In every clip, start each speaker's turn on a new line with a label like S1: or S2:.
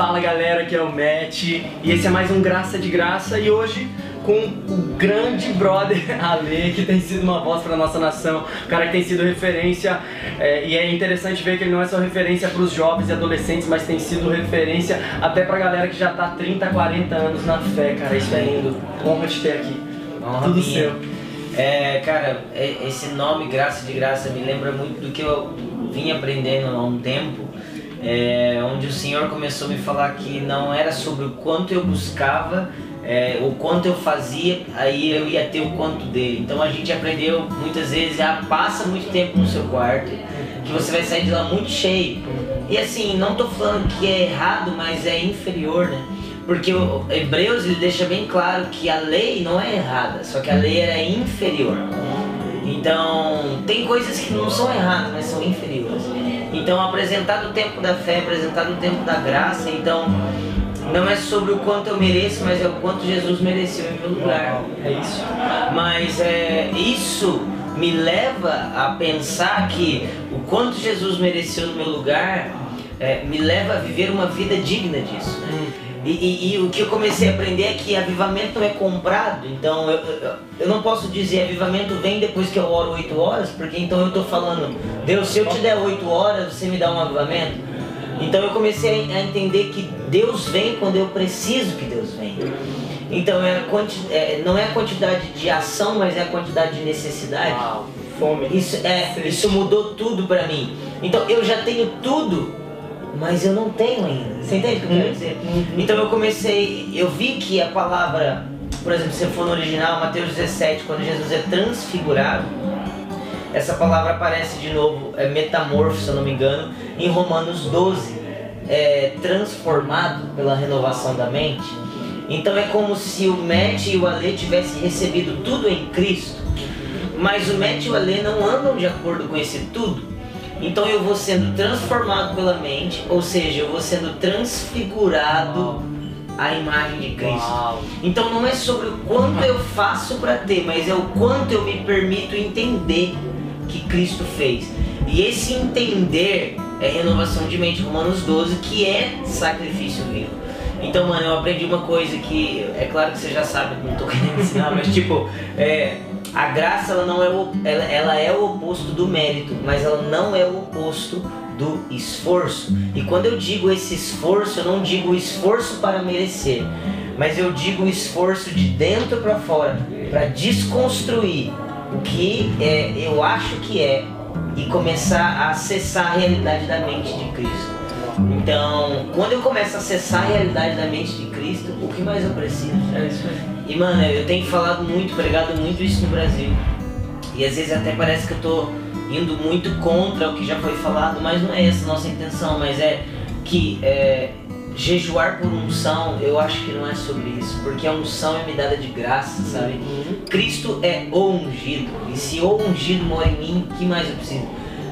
S1: Fala galera, aqui é o Matt e esse é mais um Graça de Graça e hoje com o grande brother Ale, que tem sido uma voz para nossa nação, o cara que tem sido referência é, e é interessante ver que ele não é só referência para os jovens e adolescentes, mas tem sido referência até para galera que já tá 30, 40 anos na fé, cara, isso é lindo. Honra te ter aqui.
S2: Honra
S1: Tudo
S2: minha.
S1: seu.
S2: É, cara, é- esse nome Graça de Graça me lembra muito do que eu vim aprendendo há um tempo, é, onde o Senhor começou a me falar que não era sobre o quanto eu buscava, é, o quanto eu fazia, aí eu ia ter o quanto dele. Então a gente aprendeu muitas vezes, ah, passa muito tempo no seu quarto, que você vai sair de lá muito cheio. E assim, não tô falando que é errado, mas é inferior, né? Porque o Hebreus ele deixa bem claro que a lei não é errada, só que a lei era inferior. Então, tem coisas que não são erradas, mas são inferiores. Então, apresentar o tempo da fé, apresentar o tempo da graça, então não é sobre o quanto eu mereço, mas é o quanto Jesus mereceu em meu lugar.
S1: É isso.
S2: Mas é, isso me leva a pensar que o quanto Jesus mereceu no meu lugar é, me leva a viver uma vida digna disso. né? E, e- e o que eu comecei a aprender é que avivamento não é comprado, então eu, eu, eu não posso dizer avivamento vem depois que eu oro 8 horas, porque então eu estou falando, Deus, se eu te der 8 horas, você me dá um avivamento? Então eu comecei a entender que Deus vem quando eu preciso que Deus venha. Então é é, não é a quantidade de ação, mas é a quantidade de necessidade.
S1: Uau, fome.
S2: Isso, é, isso mudou tudo pra mim. Então eu já tenho tudo, mas eu não tenho ainda. Você entende o que eu quero
S1: Uhum.
S2: dizer? Então eu comecei, eu vi que a palavra, por exemplo, se for no original, Mateus 17, quando Jesus é transfigurado, essa palavra aparece de novo, é metamorfo, se eu não me engano, em Romanos 12, é transformado pela renovação da mente. Então é como se o Matt e o Ale tivessem recebido tudo em Cristo, mas o Matt e o Ale não andam de acordo com esse tudo. Então eu vou sendo transformado pela mente, ou seja, eu vou sendo transfigurado à imagem de Cristo.
S1: Uau.
S2: Então não é sobre o quanto eu faço para ter, mas é o quanto eu me permito entender que Cristo fez. E esse entender é renovação de mente, Romanos 12, que é sacrifício vivo. Então, mano, eu aprendi uma coisa que é claro que você já sabe, não tô querendo ensinar, mas tipo, é, a graça ela não é o, ela, ela é o oposto do mérito, mas ela não é o oposto do esforço. E quando eu digo esse esforço, eu não digo o esforço para merecer, mas eu digo o esforço de dentro para fora, para desconstruir o que é, eu acho que é e começar a acessar a realidade da mente de Cristo. Então, quando eu começo a acessar a realidade da mente de Cristo, o que mais eu preciso?
S1: É isso aí.
S2: E mano, eu tenho falado muito, pregado muito isso no Brasil. E às vezes até parece que eu tô indo muito contra o que já foi falado, mas não é essa a nossa intenção, mas é que é, jejuar por unção, eu acho que não é sobre isso, porque a unção é me dada de graça, sabe?
S1: Uhum.
S2: Cristo é o ungido, e se o ungido mora em mim, o que mais eu preciso?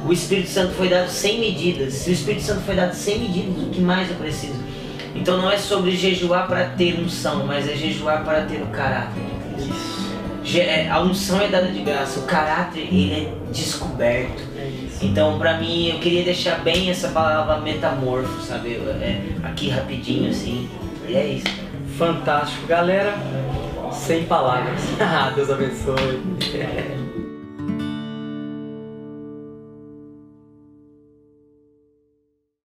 S2: O Espírito Santo foi dado sem medidas, se o Espírito Santo foi dado sem medidas, o que mais eu preciso? Então não é sobre jejuar para ter unção, mas é jejuar para ter o caráter de Cristo.
S1: Isso.
S2: É, A unção é dada de graça, o caráter ele é descoberto.
S1: É isso.
S2: Então, pra mim, eu queria deixar bem essa palavra metamorfo, sabe? É, aqui rapidinho assim. E é isso.
S1: Fantástico, galera. Sem palavras. Ah, Deus abençoe.